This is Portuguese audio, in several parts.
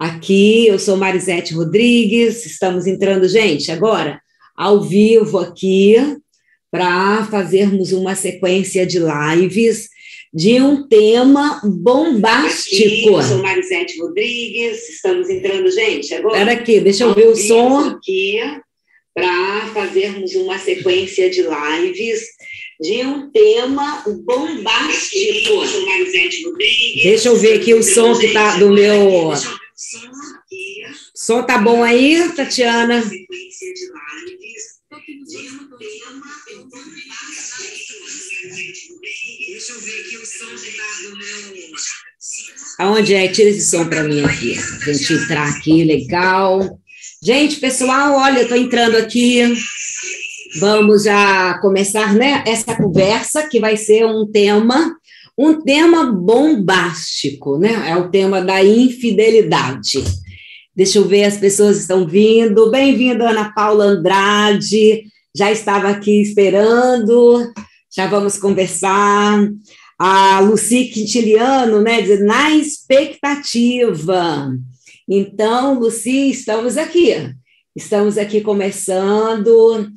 Aqui, eu sou Marisete Rodrigues, estamos entrando, gente, agora ao vivo aqui para fazermos uma sequência de lives de um tema bombástico. Aqui, eu sou Marisete Rodrigues, estamos entrando, gente, agora. Espera aqui, deixa eu ver o som. Aqui para fazermos uma sequência de lives de um tema bombástico. Eu sou Marisete Rodrigues. Deixa eu ver aqui o som que está do meu. Som tá bom aí, Tatiana? Deixa eu ver aqui o som que tá do meu. Aonde é? Tira esse som para mim aqui. A gente entrar aqui, legal. Gente, pessoal, olha, eu estou entrando aqui. Vamos já começar, né? Essa conversa que vai ser um tema, um tema bombástico, né? É o tema da infidelidade. Deixa eu ver, as pessoas estão vindo. Bem-vinda, Ana Paula Andrade. Já estava aqui esperando. Já vamos conversar. A Luci Quintiliano, né? Diz, na expectativa. Então, Luci, estamos aqui. Estamos aqui começando.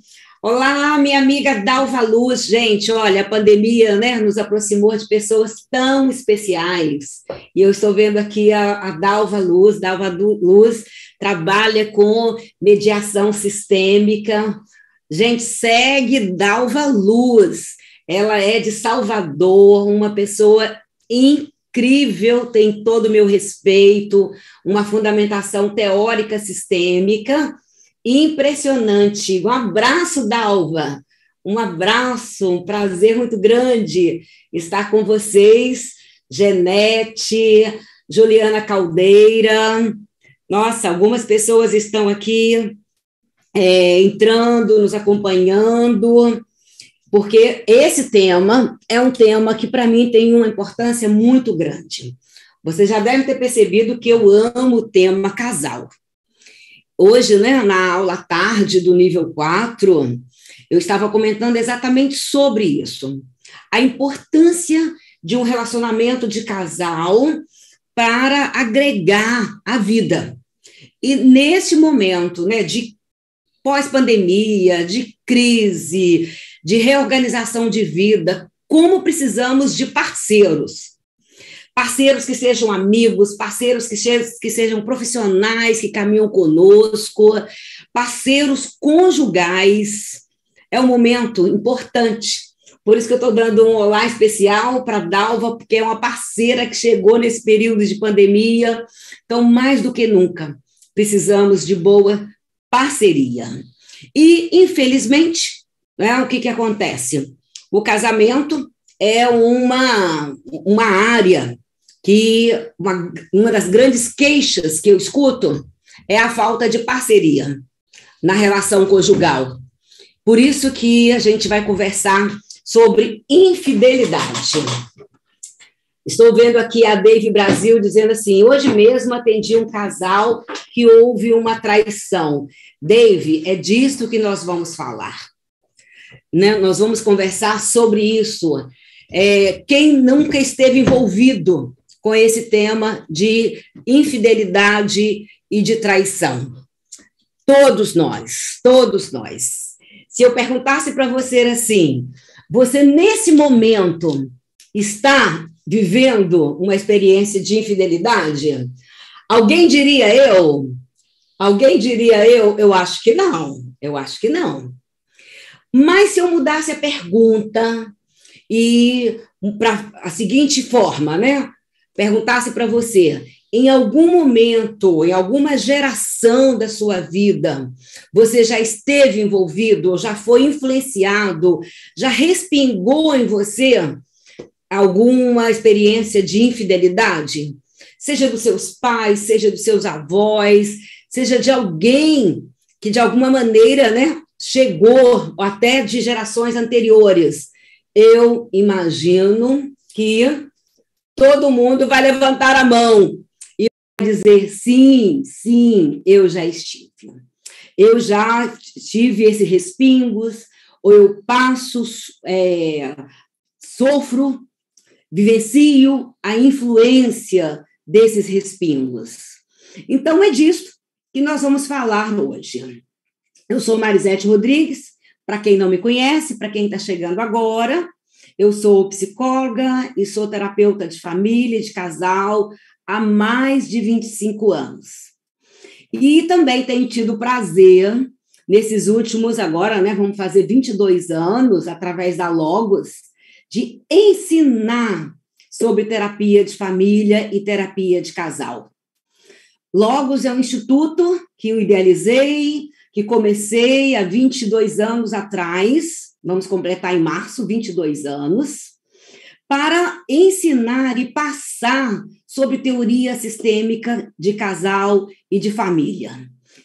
Olá, minha amiga Dalva Luz, gente, olha, a pandemia né, nos aproximou de pessoas tão especiais, e eu estou vendo aqui a, a Dalva Luz, Dalva Luz trabalha com mediação sistêmica, gente, segue Dalva Luz, ela é de Salvador, uma pessoa incrível, tem todo o meu respeito, uma fundamentação teórica sistêmica, impressionante. Um abraço, Dalva. Um abraço, um prazer muito grande estar com vocês, Genete, Juliana Caldeira. Nossa, algumas pessoas estão aqui é, entrando, nos acompanhando, porque esse tema é um tema que, para mim, tem uma importância muito grande. Vocês já devem ter percebido que eu amo o tema casal. Hoje, né, na aula tarde do nível 4, eu estava comentando exatamente sobre isso. A importância de um relacionamento de casal para agregar a vida. E nesse momento, né, de pós-pandemia, de crise, de reorganização de vida, como precisamos de parceiros parceiros que sejam amigos, parceiros que, que sejam profissionais que caminham conosco, parceiros conjugais. É um momento importante. Por isso que eu estou dando um olá especial para a Dalva, porque é uma parceira que chegou nesse período de pandemia. Então, mais do que nunca, precisamos de boa parceria. E, infelizmente, né, o que, que acontece? O casamento é uma, uma área que uma, uma das grandes queixas que eu escuto é a falta de parceria na relação conjugal. Por isso que a gente vai conversar sobre infidelidade. Estou vendo aqui a Dave Brasil dizendo assim: hoje mesmo atendi um casal que houve uma traição. Dave, é disso que nós vamos falar. Né? Nós vamos conversar sobre isso. É, quem nunca esteve envolvido com esse tema de infidelidade e de traição. Todos nós, todos nós. Se eu perguntasse para você assim, você nesse momento está vivendo uma experiência de infidelidade? Alguém diria eu? Alguém diria eu? Eu acho que não. Eu acho que não. Mas se eu mudasse a pergunta e para a seguinte forma, né? Perguntasse para você, em algum momento, em alguma geração da sua vida, você já esteve envolvido, já foi influenciado, já respingou em você alguma experiência de infidelidade? Seja dos seus pais, seja dos seus avós, seja de alguém que de alguma maneira, né, chegou até de gerações anteriores. Eu imagino que todo mundo vai levantar a mão e dizer: sim, sim, eu já estive. Eu já tive esses respingos, ou eu passo, é, sofro, vivencio a influência desses respingos. Então, é disso que nós vamos falar hoje. Eu sou Marisete Rodrigues, para quem não me conhece, para quem está chegando agora, eu sou psicóloga e sou terapeuta de família, de casal, há mais de 25 anos. E também tenho tido prazer, nesses últimos, agora, né, vamos fazer 22 anos, através da Logos, de ensinar sobre terapia de família e terapia de casal. Logos é um instituto que eu idealizei, que comecei há 22 anos atrás, vamos completar em março 22 anos, para ensinar e passar sobre teoria sistêmica de casal e de família.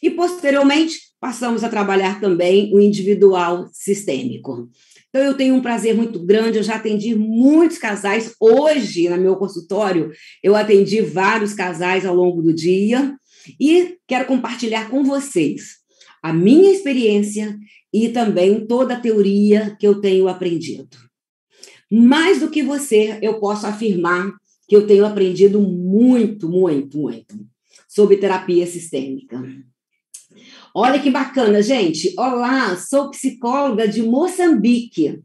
E, posteriormente, passamos a trabalhar também o individual sistêmico. Então, eu tenho um prazer muito grande, eu já atendi muitos casais. Hoje, no meu consultório, eu atendi vários casais ao longo do dia e quero compartilhar com vocês a minha experiência e também toda a teoria que eu tenho aprendido. Mais do que você, eu posso afirmar que eu tenho aprendido muito, muito, muito sobre terapia sistêmica. Olha que bacana, gente. Olá, sou psicóloga de Moçambique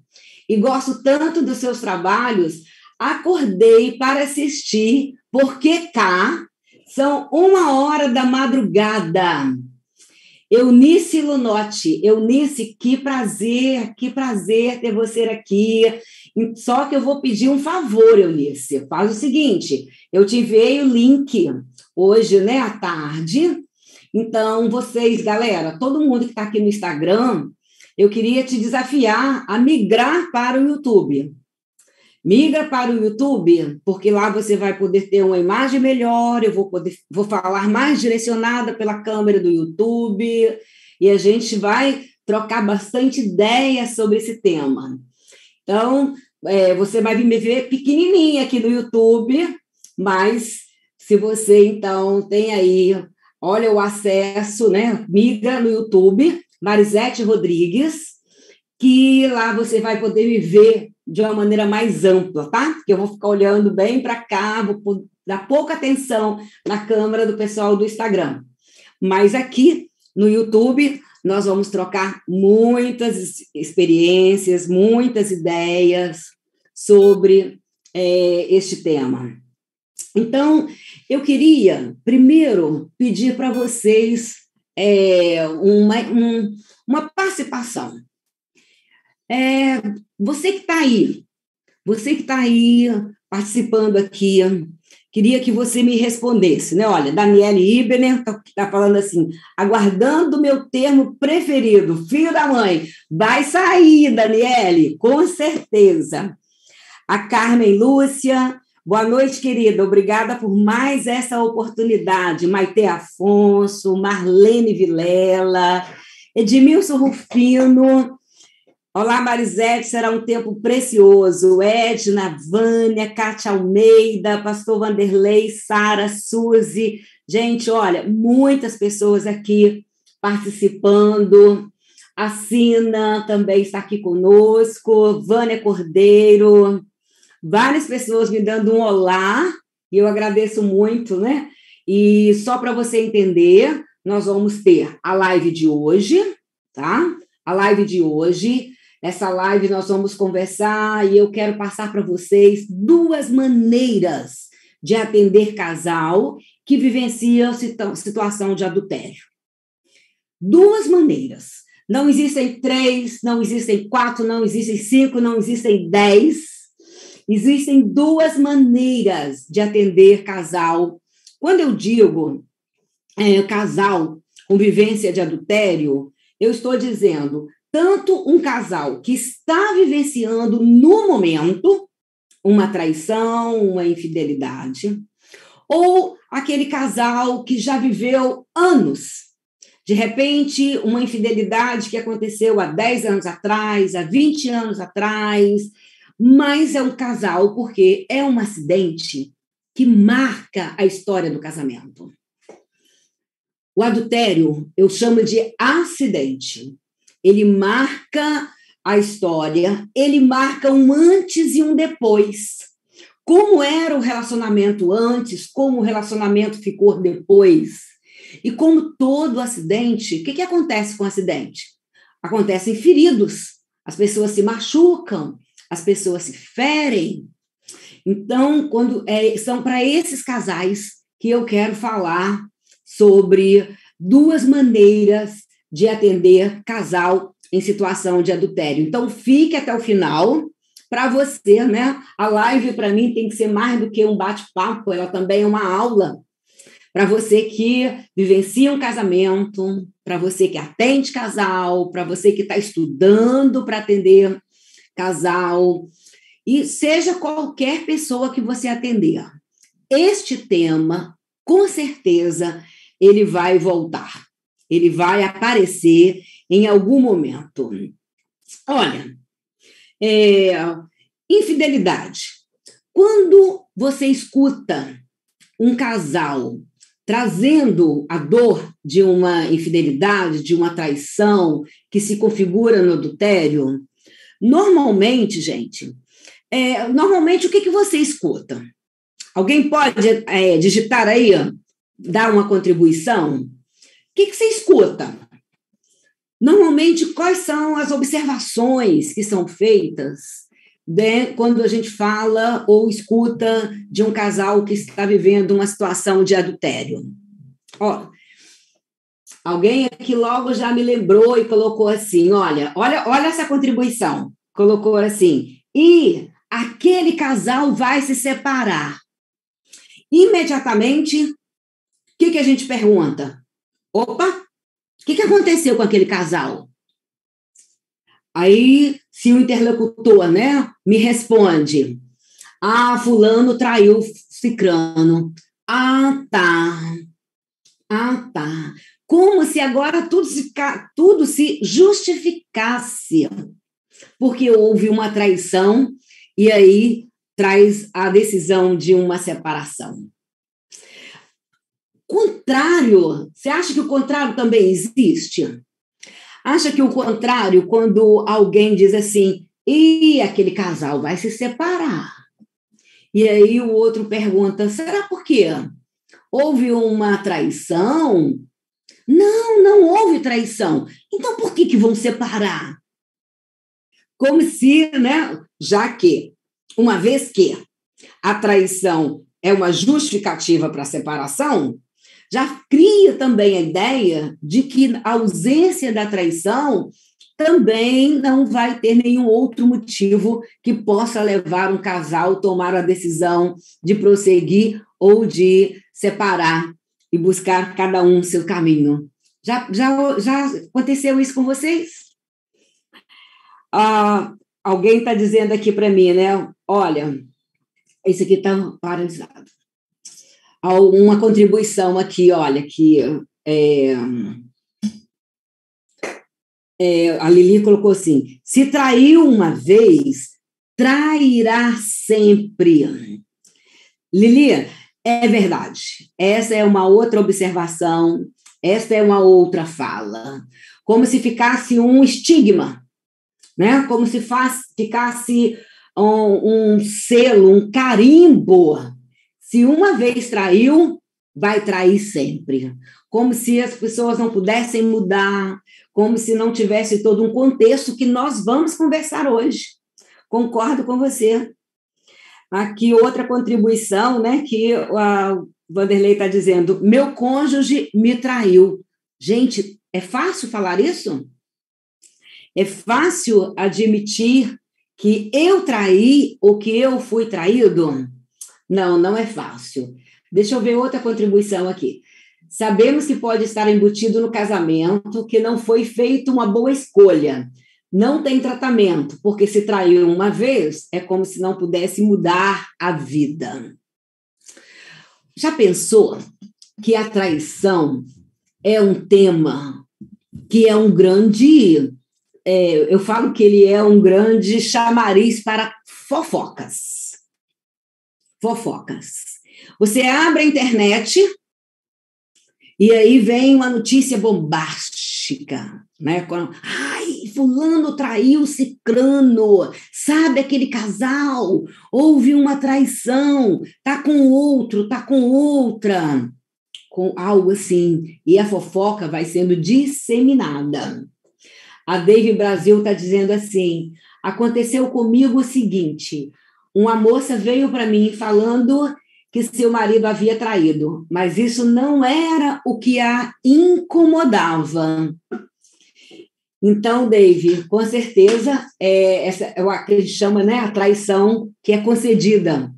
e gosto tanto dos seus trabalhos. Acordei para assistir, porque cá são uma hora da madrugada. Eunice Lunotti, Eunice, que prazer, que prazer ter você aqui. Só que eu vou pedir um favor, Eunice. Faz o seguinte: eu te enviei o link hoje, né, à tarde. Então, vocês, galera, todo mundo que está aqui no Instagram, eu queria te desafiar a migrar para o YouTube. Migra para o YouTube, porque lá você vai poder ter uma imagem melhor, eu vou poder vou falar mais direcionada pela câmera do YouTube, e a gente vai trocar bastante ideias sobre esse tema. Então, é, você vai me ver pequenininha aqui no YouTube, mas se você, então, tem aí, olha o acesso, né? Migra no YouTube, Marisete Rodrigues, que lá você vai poder me ver de uma maneira mais ampla, tá? Que eu vou ficar olhando bem para cá, vou dar pouca atenção na câmera do pessoal do Instagram. Mas aqui no YouTube nós vamos trocar muitas experiências, muitas ideias sobre é, este tema. Então, eu queria primeiro pedir para vocês é, uma, um, uma participação. É, você que está aí, você que está aí participando aqui, queria que você me respondesse, né? Olha, Daniele Ibener está tá falando assim, aguardando o meu termo preferido, filho da mãe. Vai sair, Daniele, com certeza. A Carmen Lúcia, boa noite, querida. Obrigada por mais essa oportunidade. Maite Afonso, Marlene Vilela, Edmilson Rufino, Olá, Marisete, será um tempo precioso. Edna, Vânia, Cátia Almeida, Pastor Vanderlei, Sara, Suzy. Gente, olha, muitas pessoas aqui participando. A Sina também está aqui conosco, Vânia Cordeiro, várias pessoas me dando um olá, e eu agradeço muito, né? E só para você entender, nós vamos ter a live de hoje, tá? A live de hoje essa live nós vamos conversar e eu quero passar para vocês duas maneiras de atender casal que vivencia situação de adultério. Duas maneiras. Não existem três, não existem quatro, não existem cinco, não existem dez. Existem duas maneiras de atender casal. Quando eu digo é, casal com vivência de adultério, eu estou dizendo tanto um casal que está vivenciando no momento uma traição, uma infidelidade, ou aquele casal que já viveu anos. De repente, uma infidelidade que aconteceu há 10 anos atrás, há 20 anos atrás, mas é um casal porque é um acidente que marca a história do casamento. O adultério eu chamo de acidente ele marca a história, ele marca um antes e um depois. como era o relacionamento antes, como o relacionamento ficou depois. E como todo acidente, o que, que acontece com o acidente? Acontecem feridos, as pessoas se machucam, as pessoas se ferem. Então, quando é, são para esses casais que eu quero falar sobre duas maneiras de atender casal em situação de adultério. Então, fique até o final para você, né? A live para mim tem que ser mais do que um bate-papo, ela também é uma aula para você que vivencia um casamento, para você que atende casal, para você que está estudando para atender casal, e seja qualquer pessoa que você atender. Este tema, com certeza, ele vai voltar, ele vai aparecer em algum momento. Olha, é, infidelidade. Quando você escuta um casal trazendo a dor de uma infidelidade, de uma traição que se configura no adultério, normalmente, gente, é, normalmente o que, que você escuta? Alguém pode é, digitar aí, dar uma contribuição? O que, que você escuta? Normalmente, quais são as observações que são feitas de, quando a gente fala ou escuta de um casal que está vivendo uma situação de adultério. Ó, alguém aqui logo já me lembrou e colocou assim: olha, olha, olha essa contribuição. Colocou assim, e aquele casal vai se separar. Imediatamente, o que, que a gente pergunta? Opa, o que, que aconteceu com aquele casal? Aí, se o interlocutor, né, me responde, ah, fulano traiu cicrano. Ah, tá. Ah, tá. Como se agora tudo se, tudo se justificasse, porque houve uma traição e aí traz a decisão de uma separação. Contrário, você acha que o contrário também existe? Acha que o contrário, quando alguém diz assim, e aquele casal vai se separar. E aí o outro pergunta: será por quê? Houve uma traição? Não, não houve traição. Então por que, que vão separar? Como se, né, já que, uma vez que a traição é uma justificativa para a separação, já cria também a ideia de que a ausência da traição também não vai ter nenhum outro motivo que possa levar um casal a tomar a decisão de prosseguir ou de separar e buscar cada um seu caminho. Já, já, já aconteceu isso com vocês? Ah, alguém está dizendo aqui para mim, né? Olha, esse aqui está paralisado uma contribuição aqui, olha, que é, é, a Lili colocou assim: se traiu uma vez, trairá sempre. Lili, é verdade. Essa é uma outra observação, essa é uma outra fala. Como se ficasse um estigma, né? Como se faz, ficasse um, um selo, um carimbo se uma vez traiu, vai trair sempre. Como se as pessoas não pudessem mudar, como se não tivesse todo um contexto que nós vamos conversar hoje. Concordo com você. Aqui outra contribuição, né, que a Vanderlei está dizendo, meu cônjuge me traiu. Gente, é fácil falar isso? É fácil admitir que eu traí ou que eu fui traído? Não, não é fácil. Deixa eu ver outra contribuição aqui. Sabemos que pode estar embutido no casamento que não foi feita uma boa escolha. Não tem tratamento, porque se traiu uma vez, é como se não pudesse mudar a vida. Já pensou que a traição é um tema que é um grande. É, eu falo que ele é um grande chamariz para fofocas fofocas. Você abre a internet e aí vem uma notícia bombástica, né? Ai, fulano traiu cicrano, Sabe aquele casal? Houve uma traição, tá com outro, tá com outra, com algo assim, e a fofoca vai sendo disseminada. A Dave Brasil está dizendo assim: aconteceu comigo o seguinte: uma moça veio para mim falando que seu marido havia traído, mas isso não era o que a incomodava. Então, Dave, com certeza, é, essa é o que a gente chama né, a traição que é concedida.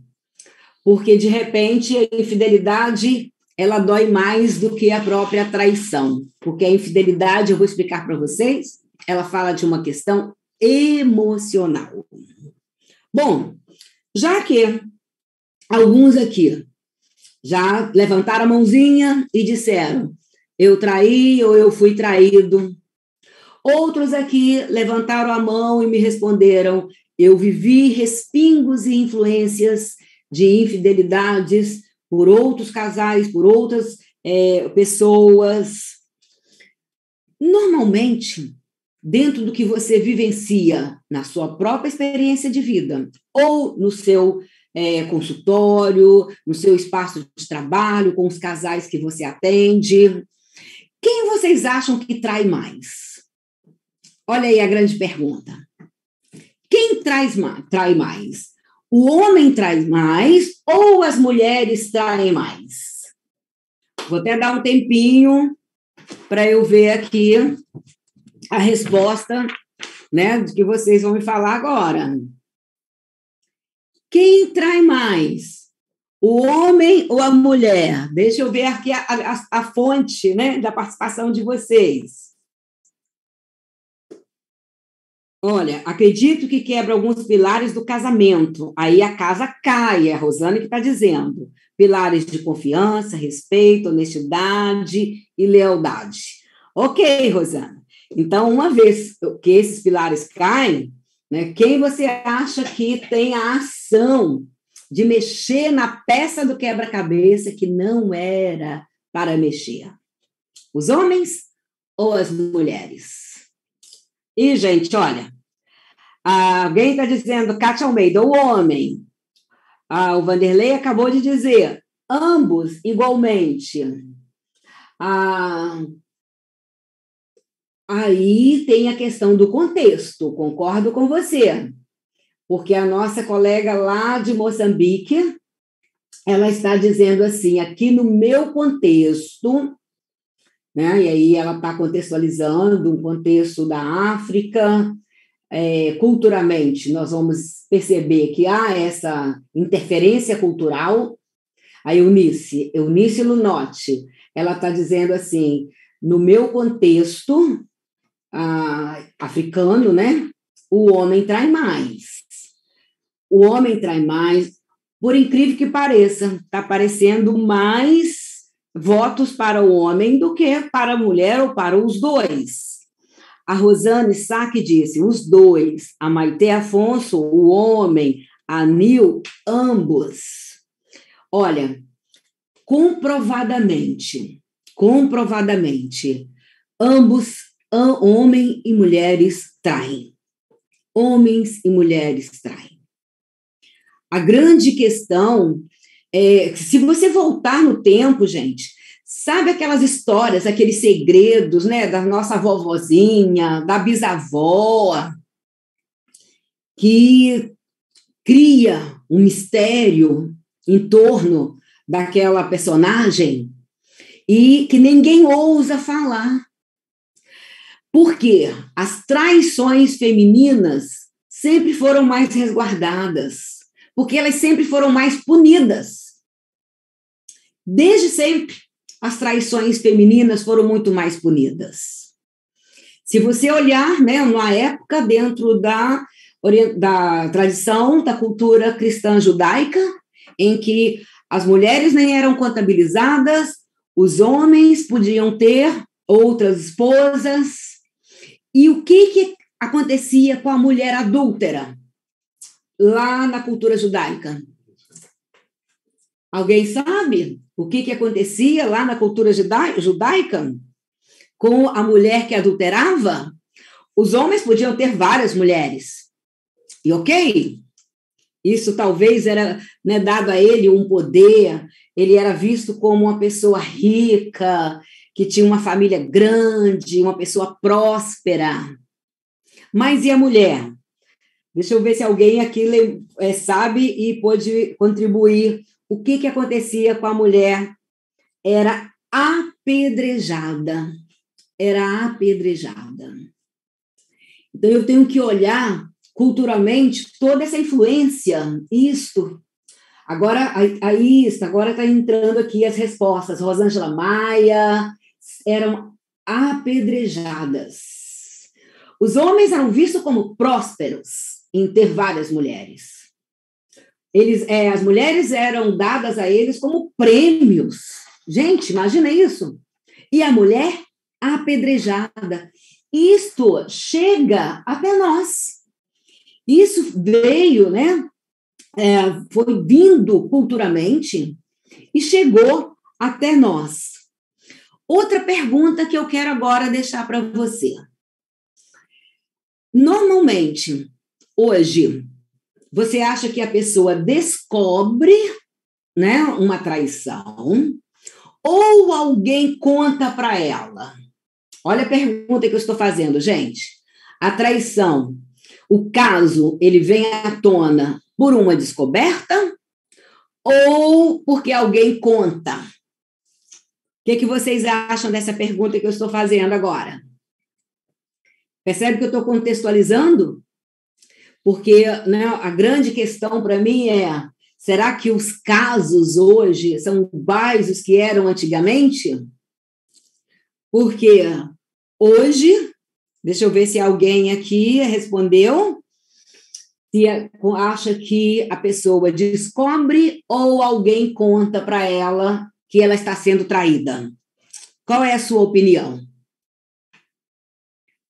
Porque, de repente, a infidelidade ela dói mais do que a própria traição. Porque a infidelidade, eu vou explicar para vocês, ela fala de uma questão emocional. Bom, já que alguns aqui já levantaram a mãozinha e disseram: eu traí ou eu fui traído, Outros aqui levantaram a mão e me responderam: eu vivi respingos e influências de infidelidades por outros casais, por outras é, pessoas. Normalmente, dentro do que você vivencia na sua própria experiência de vida, ou no seu é, consultório, no seu espaço de trabalho, com os casais que você atende, quem vocês acham que trai mais? Olha aí a grande pergunta. Quem traz mais, trai mais? O homem traz mais ou as mulheres traem mais? Vou até dar um tempinho para eu ver aqui a resposta, né, que vocês vão me falar agora. Quem trai mais? O homem ou a mulher? Deixa eu ver aqui a, a, a fonte, né, da participação de vocês. Olha, acredito que quebra alguns pilares do casamento. Aí a casa cai, é a Rosane que está dizendo. Pilares de confiança, respeito, honestidade e lealdade. Ok, Rosana. Então, uma vez que esses pilares caem, né, quem você acha que tem a ação de mexer na peça do quebra-cabeça que não era para mexer? Os homens ou as mulheres? E, gente, olha, alguém está dizendo, Cátia Almeida, o homem. Ah, o Vanderlei acabou de dizer, ambos igualmente. Ah, aí tem a questão do contexto, concordo com você. Porque a nossa colega lá de Moçambique, ela está dizendo assim, aqui no meu contexto, né? E aí ela está contextualizando um contexto da África, é, culturalmente, nós vamos perceber que há essa interferência cultural. A Eunice, Eunice Lunotti, ela está dizendo assim, no meu contexto ah, africano, né, o homem trai mais. O homem trai mais, por incrível que pareça, está aparecendo mais votos para o homem do que para a mulher ou para os dois. A Rosane Sack disse: os dois, a Maite Afonso, o homem, a Nil, ambos. Olha, comprovadamente, comprovadamente, ambos, homem e mulheres, traem. Homens e mulheres traem. A grande questão é, se você voltar no tempo, gente, Sabe aquelas histórias, aqueles segredos, né, da nossa vovozinha, da bisavó, que cria um mistério em torno daquela personagem e que ninguém ousa falar. Porque as traições femininas sempre foram mais resguardadas, porque elas sempre foram mais punidas. Desde sempre as traições femininas foram muito mais punidas. Se você olhar, né, uma época dentro da, da tradição da cultura cristã judaica, em que as mulheres nem eram contabilizadas, os homens podiam ter outras esposas. E o que, que acontecia com a mulher adúltera lá na cultura judaica? Alguém sabe? o que, que acontecia lá na cultura judaica com a mulher que adulterava? Os homens podiam ter várias mulheres. E ok, isso talvez era né, dado a ele um poder, ele era visto como uma pessoa rica, que tinha uma família grande, uma pessoa próspera. Mas e a mulher? Deixa eu ver se alguém aqui é, sabe e pode contribuir. O que, que acontecia com a mulher? Era apedrejada. Era apedrejada. Então, eu tenho que olhar culturalmente toda essa influência, isto. Agora, aí agora está entrando aqui as respostas. Rosângela Maia eram apedrejadas. Os homens eram vistos como prósperos em ter várias mulheres. Eles, é, as mulheres eram dadas a eles como prêmios. Gente, imagina isso. E a mulher apedrejada. Isto chega até nós. Isso veio, né? É, foi vindo culturalmente e chegou até nós. Outra pergunta que eu quero agora deixar para você. Normalmente, hoje, você acha que a pessoa descobre né, uma traição ou alguém conta para ela? Olha a pergunta que eu estou fazendo, gente. A traição o caso ele vem à tona por uma descoberta ou porque alguém conta? O que, que vocês acham dessa pergunta que eu estou fazendo agora? Percebe que eu estou contextualizando? Porque né, a grande questão para mim é: será que os casos hoje são iguais os que eram antigamente? Porque hoje Deixa eu ver se alguém aqui respondeu. Se acha que a pessoa descobre ou alguém conta para ela que ela está sendo traída. Qual é a sua opinião?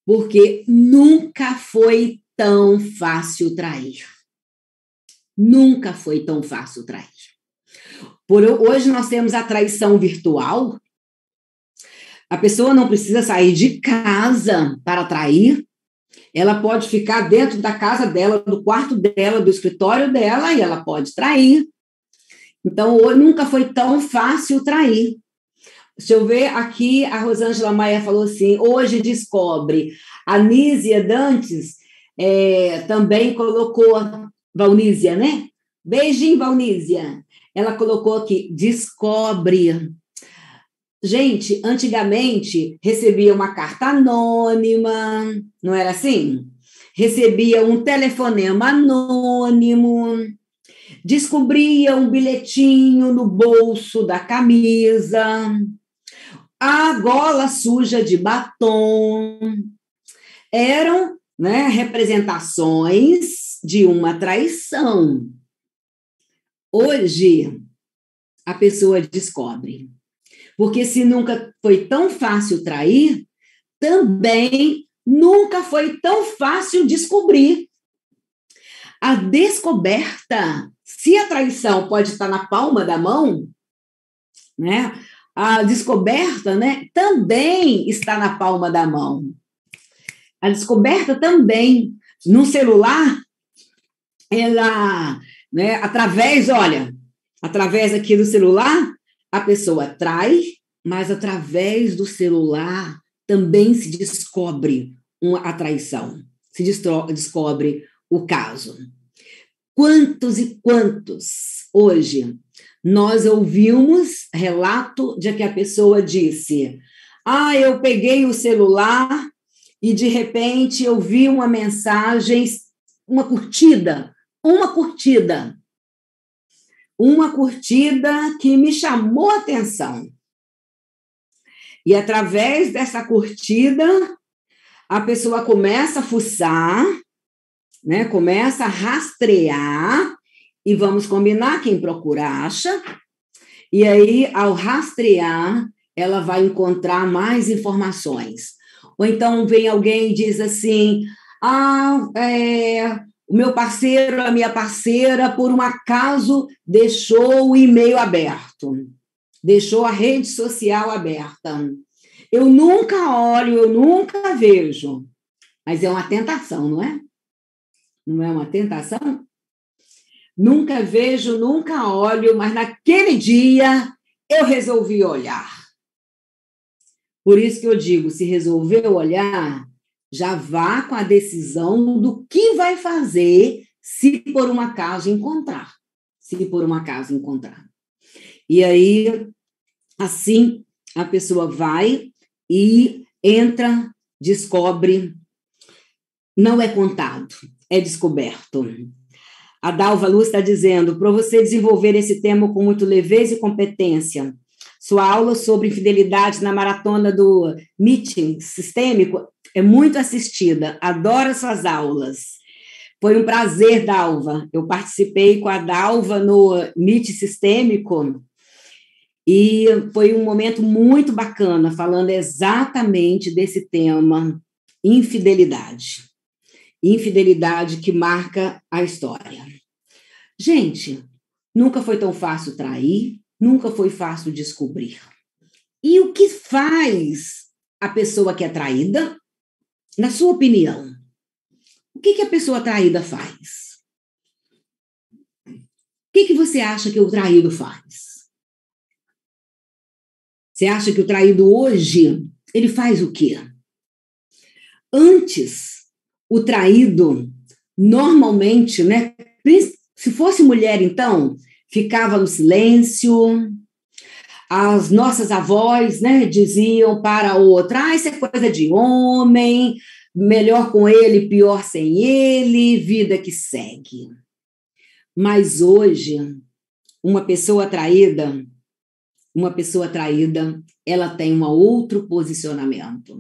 Porque nunca foi tão fácil trair. Nunca foi tão fácil trair. Por hoje nós temos a traição virtual, a pessoa não precisa sair de casa para atrair. Ela pode ficar dentro da casa dela, do quarto dela, do escritório dela, e ela pode trair. Então, nunca foi tão fácil trair. Deixa eu ver aqui, a Rosângela Maia falou assim: hoje descobre. A Nízia Dantes é, também colocou, Valnízia, né? Beijinho, Valnízia. Ela colocou aqui: descobre. Gente, antigamente recebia uma carta anônima, não era assim? Recebia um telefonema anônimo, descobria um bilhetinho no bolso da camisa, a gola suja de batom. Eram né, representações de uma traição. Hoje, a pessoa descobre porque se nunca foi tão fácil trair, também nunca foi tão fácil descobrir. A descoberta, se a traição pode estar na palma da mão, né? A descoberta, né, também está na palma da mão. A descoberta também no celular, ela, né, através, olha, através aqui do celular, a pessoa trai, mas através do celular também se descobre uma, traição, se descobre o caso. Quantos e quantos hoje nós ouvimos relato de que a pessoa disse: Ah, eu peguei o celular e de repente eu vi uma mensagem, uma curtida, uma curtida uma curtida que me chamou a atenção. E através dessa curtida, a pessoa começa a fuçar, né? começa a rastrear, e vamos combinar, quem procura acha. E aí, ao rastrear, ela vai encontrar mais informações. Ou então vem alguém e diz assim: ah, é, o meu parceiro, a minha parceira, por um acaso, deixou o e-mail aberto, deixou a rede social aberta. Eu nunca olho, eu nunca vejo, mas é uma tentação, não é? Não é uma tentação? Nunca vejo, nunca olho, mas naquele dia eu resolvi olhar. Por isso que eu digo: se resolver olhar, já vá com a decisão do que vai fazer se por um acaso encontrar. Se por um acaso encontrar. E aí, assim, a pessoa vai e entra, descobre, não é contado, é descoberto. A Dalva Luz está dizendo: para você desenvolver esse tema com muito leveza e competência, sua aula sobre infidelidade na maratona do meeting sistêmico é muito assistida. Adoro suas aulas. Foi um prazer, Dalva. Eu participei com a Dalva no Meet Sistêmico e foi um momento muito bacana, falando exatamente desse tema, infidelidade. Infidelidade que marca a história. Gente, nunca foi tão fácil trair, nunca foi fácil descobrir. E o que faz a pessoa que é traída? Na sua opinião, o que, que a pessoa traída faz? O que, que você acha que o traído faz? Você acha que o traído hoje, ele faz o quê? Antes, o traído, normalmente, né? Se fosse mulher, então, ficava no silêncio. As nossas avós, né, diziam para a outra: ah, isso é coisa de homem, melhor com ele, pior sem ele, vida que segue. Mas hoje, uma pessoa traída, uma pessoa traída, ela tem um outro posicionamento.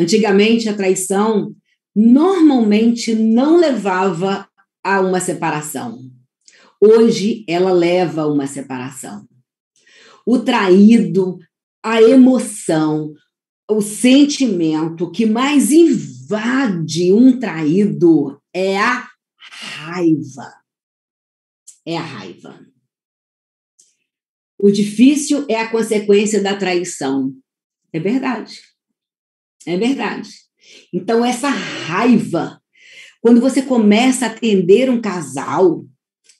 Antigamente, a traição normalmente não levava a uma separação. Hoje, ela leva a uma separação. O traído, a emoção, o sentimento que mais invade um traído é a raiva. É a raiva. O difícil é a consequência da traição. É verdade. É verdade. Então, essa raiva, quando você começa a atender um casal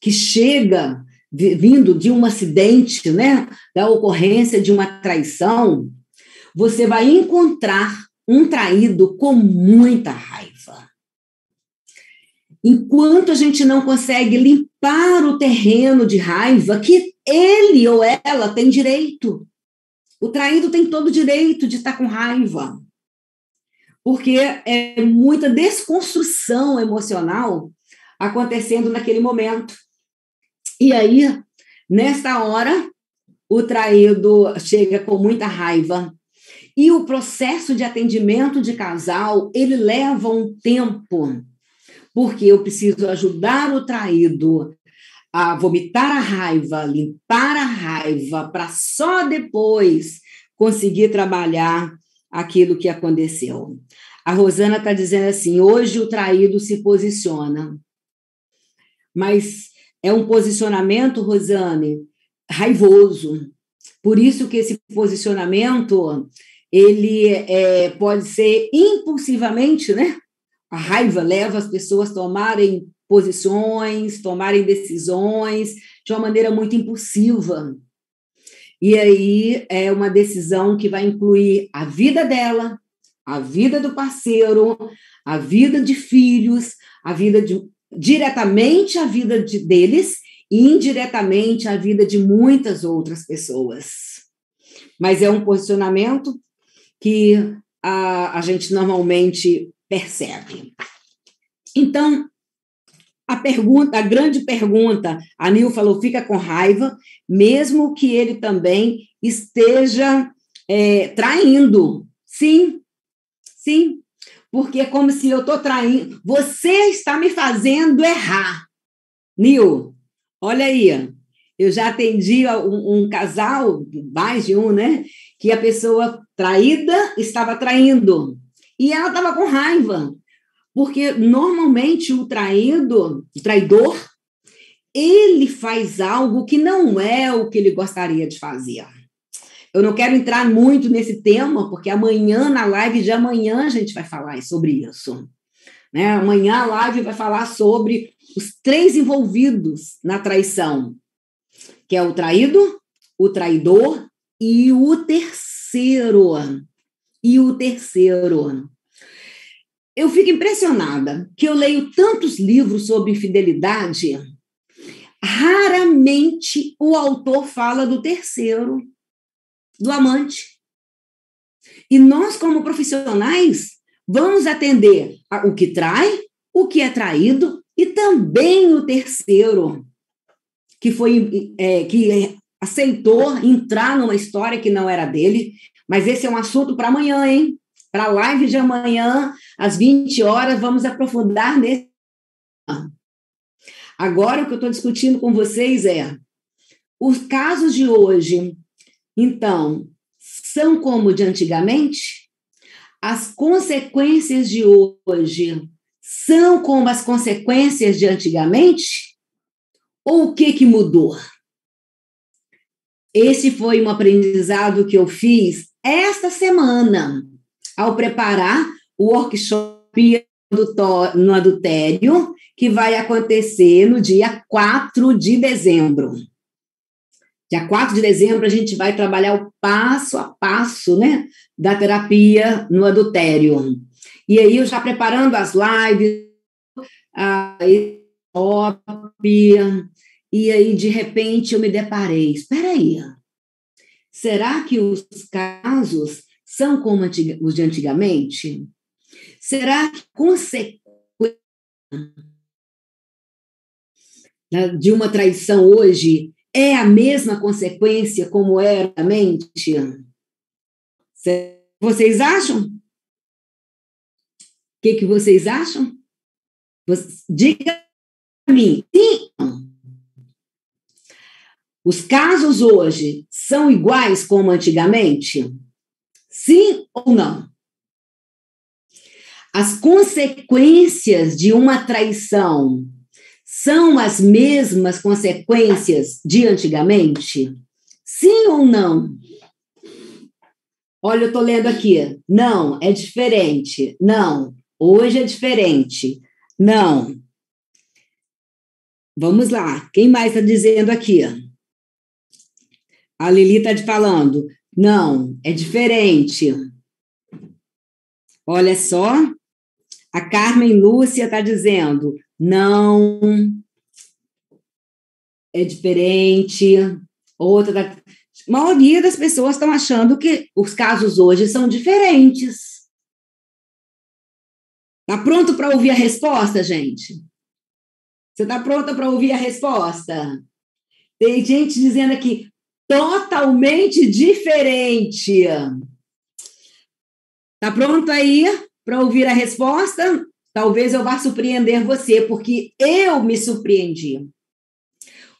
que chega vindo de um acidente, né, da ocorrência de uma traição, você vai encontrar um traído com muita raiva. Enquanto a gente não consegue limpar o terreno de raiva que ele ou ela tem direito. O traído tem todo o direito de estar com raiva. Porque é muita desconstrução emocional acontecendo naquele momento. E aí, nesta hora, o traído chega com muita raiva. E o processo de atendimento de casal, ele leva um tempo porque eu preciso ajudar o traído a vomitar a raiva, limpar a raiva, para só depois conseguir trabalhar aquilo que aconteceu. A Rosana está dizendo assim: hoje o traído se posiciona. Mas é um posicionamento, Rosane, raivoso. Por isso que esse posicionamento ele é, pode ser impulsivamente, né? A raiva leva as pessoas a tomarem posições, tomarem decisões de uma maneira muito impulsiva. E aí é uma decisão que vai incluir a vida dela, a vida do parceiro, a vida de filhos, a vida de diretamente a vida de, deles e indiretamente a vida de muitas outras pessoas. Mas é um posicionamento que a, a gente normalmente percebe. Então, a pergunta, a grande pergunta, a Nil falou, fica com raiva, mesmo que ele também esteja é, traindo. Sim, sim, porque é como se eu estou traindo. Você está me fazendo errar. Nil, olha aí, eu já atendi um, um casal, mais de um, né? Que a pessoa traída estava traindo. E ela estava com raiva, porque normalmente o traído, o traidor, ele faz algo que não é o que ele gostaria de fazer. Eu não quero entrar muito nesse tema, porque amanhã, na live de amanhã, a gente vai falar sobre isso. Né? Amanhã a live vai falar sobre os três envolvidos na traição, que é o traído, o traidor e o terceiro. E o terceiro. Eu fico impressionada que eu leio tantos livros sobre fidelidade, raramente o autor fala do terceiro, do amante. E nós, como profissionais, vamos atender o que trai, o que é traído e também o terceiro, que foi é, que aceitou entrar numa história que não era dele. Mas esse é um assunto para amanhã, hein? Para a live de amanhã, às 20 horas, vamos aprofundar nesse. Agora, o que eu estou discutindo com vocês é os casos de hoje, então, são como de antigamente? As consequências de hoje são como as consequências de antigamente? Ou o que, que mudou? Esse foi um aprendizado que eu fiz esta semana, ao preparar o workshop no adultério, que vai acontecer no dia 4 de dezembro. Dia 4 de dezembro, a gente vai trabalhar o passo a passo né, da terapia no adultério. E aí, eu já preparando as lives, a e aí, de repente, eu me deparei. Espera aí, será que os casos são como os de antigamente? Será que consequência de uma traição hoje é a mesma consequência como era antigamente? Vocês acham? O que, que vocês acham? Diga para mim, sim. Os casos hoje são iguais como antigamente? Sim ou não? As consequências de uma traição são as mesmas consequências de antigamente? Sim ou não? Olha, eu estou lendo aqui. Não, é diferente. Não, hoje é diferente. Não. Vamos lá. Quem mais está dizendo aqui? A Lili está falando. Não, é diferente. Olha só. A Carmen Lúcia está dizendo. Não. É diferente. Outra tá... A maioria das pessoas estão achando que os casos hoje são diferentes. Está pronto para ouvir a resposta, gente? Você está pronta para ouvir a resposta? Tem gente dizendo aqui, totalmente diferente. Está pronto aí para ouvir a resposta? Talvez eu vá surpreender você, porque eu me surpreendi.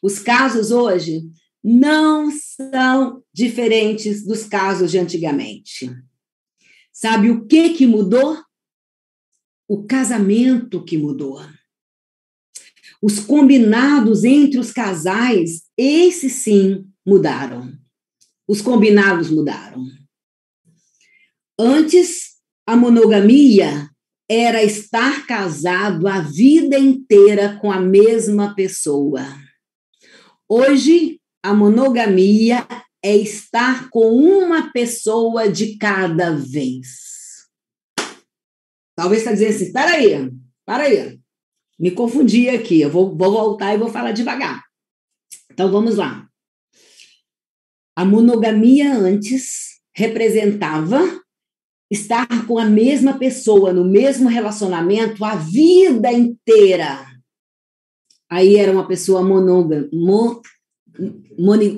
Os casos hoje não são diferentes dos casos de antigamente. Sabe o que que mudou? O casamento que mudou. Os combinados entre os casais, esses sim mudaram. Os combinados mudaram. Antes, a monogamia era estar casado a vida inteira com a mesma pessoa. Hoje, a monogamia é estar com uma pessoa de cada vez. Talvez está dizendo assim: espera aí, me confundi aqui, eu vou, vou voltar e vou falar devagar. Então vamos lá. A monogamia antes representava estar com a mesma pessoa, no mesmo relacionamento, a vida inteira. Aí era uma pessoa monogâmica,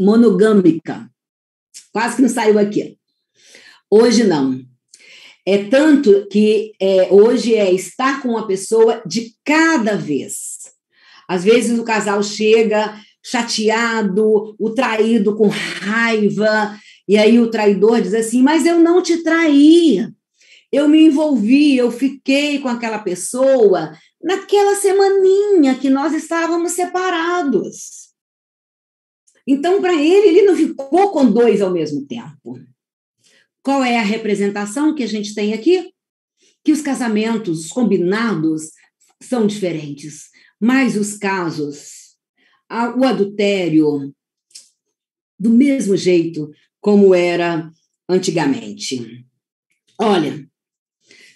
monogâmica. Quase que não saiu aqui. Hoje não. É tanto que é, hoje é estar com uma pessoa de cada vez. Às vezes o casal chega chateado, o traído com raiva, e aí o traidor diz assim: Mas eu não te traí, eu me envolvi, eu fiquei com aquela pessoa naquela semaninha que nós estávamos separados. Então, para ele, ele não ficou com dois ao mesmo tempo. Qual é a representação que a gente tem aqui? que os casamentos combinados são diferentes, mas os casos, o adultério, do mesmo jeito como era antigamente. Olha,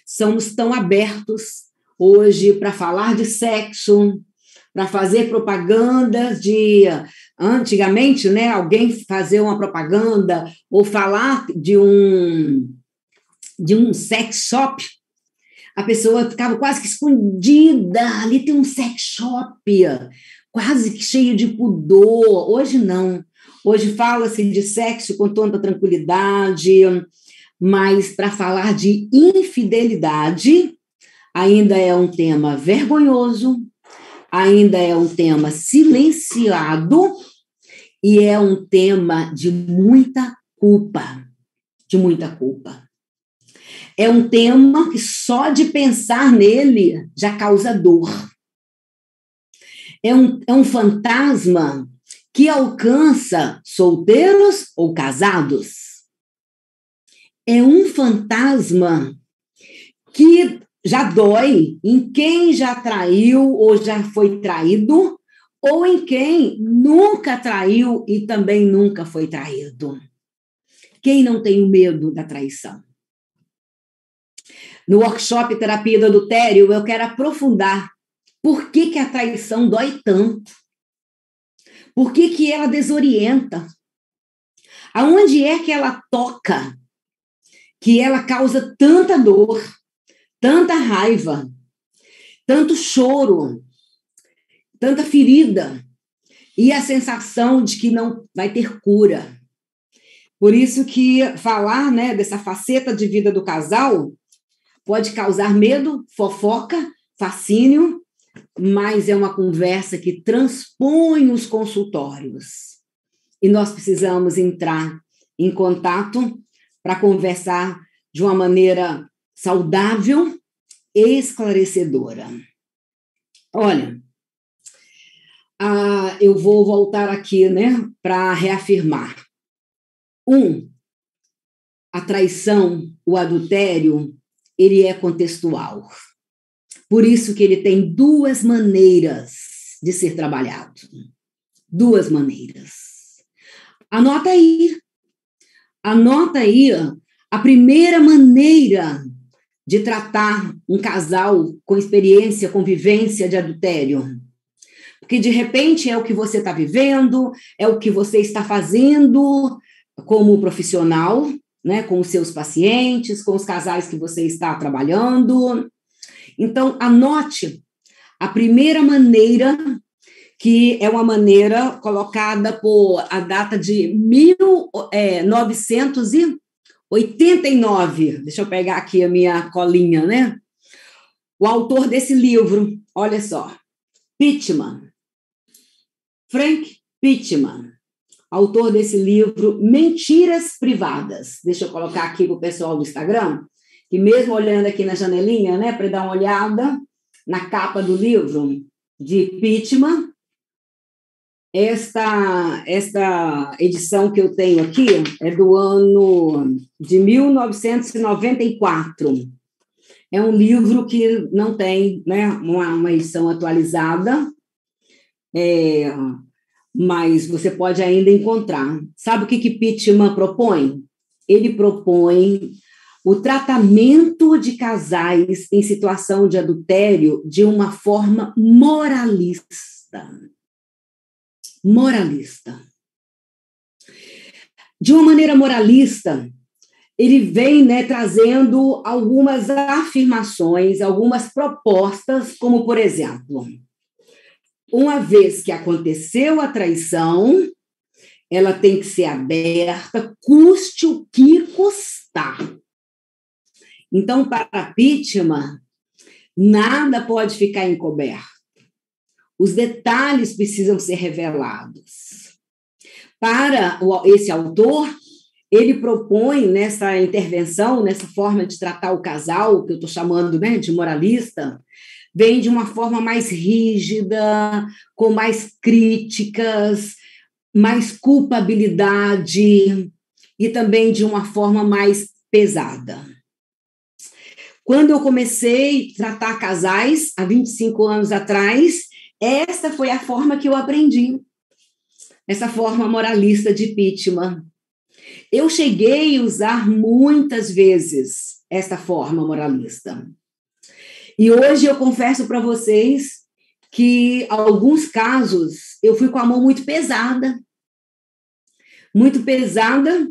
somos tão abertos hoje para falar de sexo, para fazer propaganda de antigamente, né, alguém fazer uma propaganda ou falar de um de um sex shop, a pessoa ficava quase que escondida, ali tem um sex shop, quase que cheio de pudor. Hoje não. Hoje fala-se de sexo com tanta tranquilidade, mas para falar de infidelidade, ainda é um tema vergonhoso, ainda é um tema silenciado e é um tema de muita culpa, de muita culpa. É um tema que só de pensar nele já causa dor. É um, é um fantasma que alcança solteiros ou casados. É um fantasma que já dói em quem já traiu ou já foi traído, ou em quem nunca traiu e também nunca foi traído. Quem não tem medo da traição? No workshop Terapia do Adultério, eu quero aprofundar por que, que a traição dói tanto. Por que, que ela desorienta? Aonde é que ela toca que ela causa tanta dor? tanta raiva, tanto choro, tanta ferida e a sensação de que não vai ter cura. Por isso que falar, né, dessa faceta de vida do casal pode causar medo, fofoca, fascínio, mas é uma conversa que transpõe os consultórios. E nós precisamos entrar em contato para conversar de uma maneira saudável e esclarecedora. Olha, ah, eu vou voltar aqui, né, para reafirmar. Um, a traição, o adultério, ele é contextual. Por isso que ele tem duas maneiras de ser trabalhado. Duas maneiras. Anota aí. Anota aí a primeira maneira de tratar um casal com experiência, convivência de adultério. Porque de repente é o que você está vivendo, é o que você está fazendo como profissional, né, com os seus pacientes, com os casais que você está trabalhando. Então, anote. A primeira maneira, que é uma maneira colocada por a data de 1900 é, 89, deixa eu pegar aqui a minha colinha, né? O autor desse livro, olha só, Pittman, Frank Pittman, autor desse livro Mentiras Privadas. Deixa eu colocar aqui para o pessoal do Instagram, que mesmo olhando aqui na janelinha, né, para dar uma olhada na capa do livro de Pittman, esta, esta edição que eu tenho aqui é do ano de 1994. É um livro que não tem né, uma, uma edição atualizada, é, mas você pode ainda encontrar. Sabe o que, que Pittman propõe? Ele propõe o tratamento de casais em situação de adultério de uma forma moralista moralista. De uma maneira moralista, ele vem né, trazendo algumas afirmações, algumas propostas, como, por exemplo, uma vez que aconteceu a traição, ela tem que ser aberta, custe o que custar. Então, para Pittman, nada pode ficar encoberto. Os detalhes precisam ser revelados. Para esse autor, ele propõe nessa intervenção, nessa forma de tratar o casal, que eu estou chamando né, de moralista, vem de uma forma mais rígida, com mais críticas, mais culpabilidade e também de uma forma mais pesada. Quando eu comecei a tratar casais, há 25 anos atrás, essa foi a forma que eu aprendi. Essa forma moralista de Pittman. Eu cheguei a usar muitas vezes essa forma moralista. E hoje eu confesso para vocês que, alguns casos, eu fui com a mão muito pesada. Muito pesada,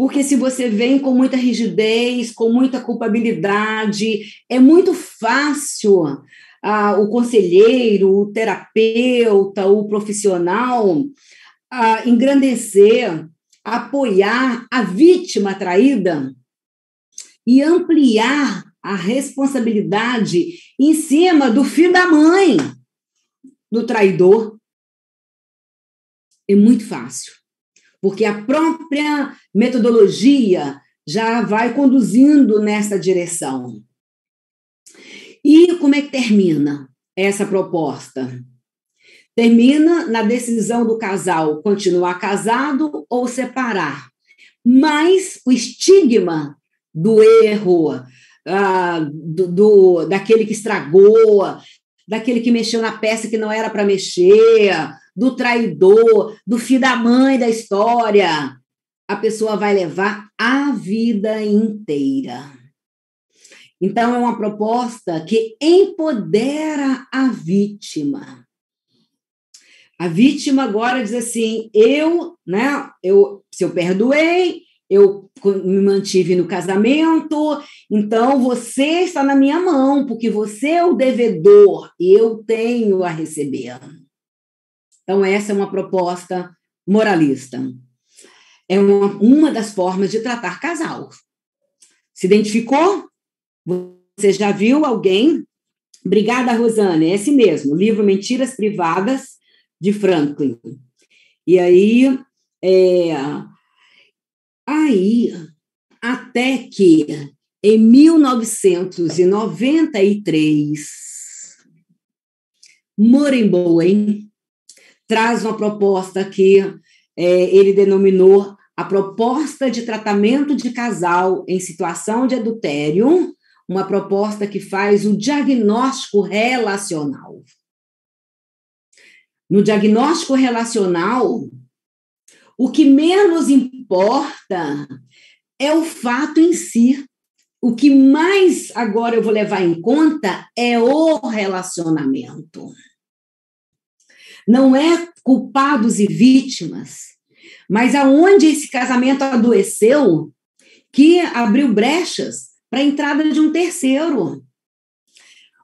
porque se você vem com muita rigidez, com muita culpabilidade, é muito fácil ah, o conselheiro, o terapeuta, o profissional ah, engrandecer, apoiar a vítima traída e ampliar a responsabilidade em cima do filho da mãe do traidor. É muito fácil, porque a própria metodologia já vai conduzindo nessa direção. E como é que termina essa proposta? Termina na decisão do casal continuar casado ou separar. Mas o estigma do erro, ah, do, do, daquele que estragou, daquele que mexeu na peça que não era para mexer, do traidor, do filho da mãe da história, a pessoa vai levar a vida inteira. Então, é uma proposta que empodera a vítima. A vítima agora diz assim: eu, né, eu, se eu perdoei, eu me mantive no casamento, então você está na minha mão, porque você é o devedor, e eu tenho a receber. Então, essa é uma proposta moralista. É uma, uma das formas de tratar casal. Se identificou? Você já viu alguém? Obrigada, Rosane, é esse mesmo, livro Mentiras Privadas, de Franklin. E aí, é, Aí, até que em 1993, Morenboen traz uma proposta que é, ele denominou a proposta de tratamento de casal em situação de adultério, uma proposta que faz o diagnóstico relacional. No diagnóstico relacional, o que menos importa é o fato em si. O que mais agora eu vou levar em conta é o relacionamento. Não é culpados e vítimas, mas aonde esse casamento adoeceu que abriu brechas para a entrada de um terceiro?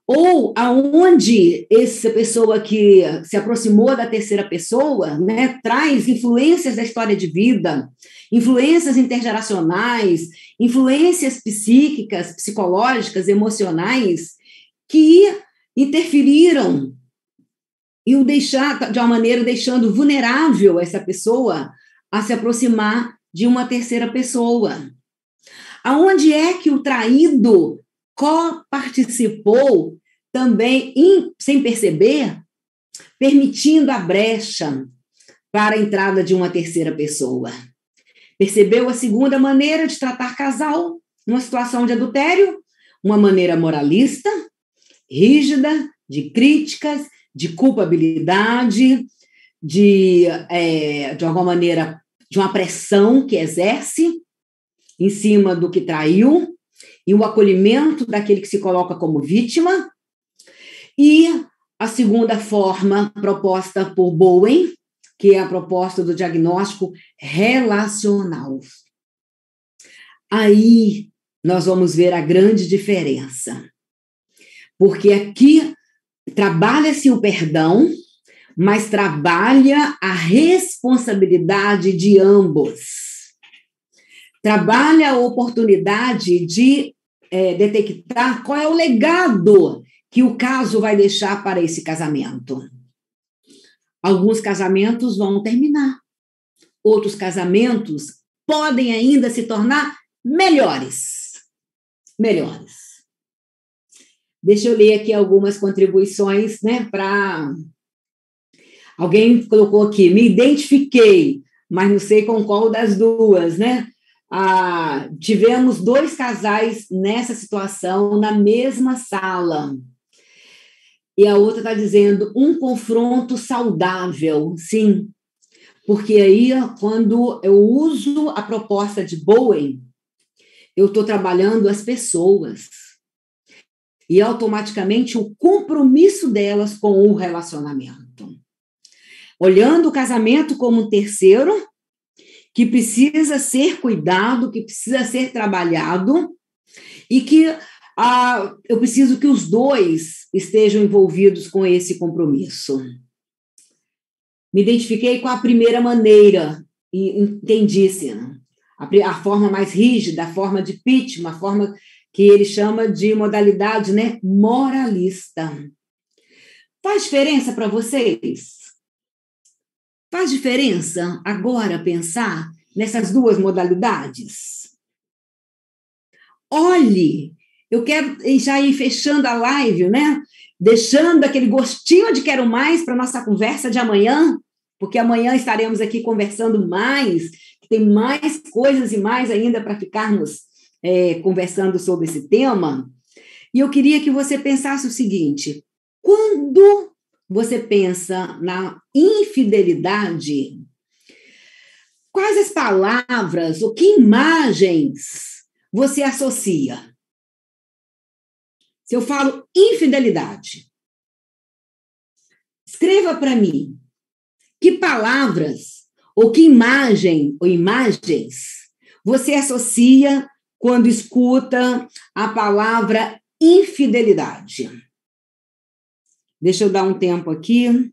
Ou aonde essa pessoa que se aproximou da terceira pessoa, né, traz influências da história de vida, influências intergeracionais, influências psíquicas, psicológicas, emocionais que interferiram e o deixar de uma maneira deixando vulnerável essa pessoa a se aproximar de uma terceira pessoa. Aonde é que o traído co-participou também, in, sem perceber, permitindo a brecha para a entrada de uma terceira pessoa. Percebeu a segunda maneira de tratar casal numa situação de adultério? Uma maneira moralista, rígida, de críticas, de culpabilidade, de, é, de alguma maneira, de uma pressão que exerce em cima do que traiu, e o acolhimento daquele que se coloca como vítima. E a segunda forma proposta por Bowen, que é a proposta do diagnóstico relacional. Aí nós vamos ver a grande diferença. Porque aqui trabalha-se o perdão, mas trabalha a responsabilidade de ambos. Trabalha a oportunidade de é, detectar qual é o legado que o caso vai deixar para esse casamento. Alguns casamentos vão terminar, outros casamentos podem ainda se tornar melhores. Melhores. Deixa eu ler aqui algumas contribuições, né, para Alguém colocou aqui, me identifiquei, mas não sei com qual das duas, né? ah, tivemos dois casais nessa situação, na mesma sala. E a outra está dizendo um confronto saudável, sim. Porque aí, quando eu uso a proposta de Bowen, eu estou trabalhando as pessoas. E automaticamente o compromisso delas com o relacionamento. Olhando o casamento como um terceiro, que precisa ser cuidado, que precisa ser trabalhado, e que ah, eu preciso que os dois estejam envolvidos com esse compromisso. Me identifiquei com a primeira maneira e entendi, Sina. A, a forma mais rígida, a forma de pitch, uma forma que ele chama de modalidade né, moralista. Faz diferença para vocês? Faz diferença agora pensar nessas duas modalidades? Olhe, eu quero já ir fechando a live, né? Deixando aquele gostinho de quero mais para nossa conversa de amanhã, porque amanhã estaremos aqui conversando mais, tem mais coisas e mais ainda para ficarmos é, conversando sobre esse tema. E eu queria que você pensasse o seguinte: quando você pensa na infidelidade, quais as palavras ou que imagens você associa? Se eu falo infidelidade, escreva para mim que palavras ou que imagem ou imagens você associa quando escuta a palavra infidelidade. Deixa eu dar um tempo aqui.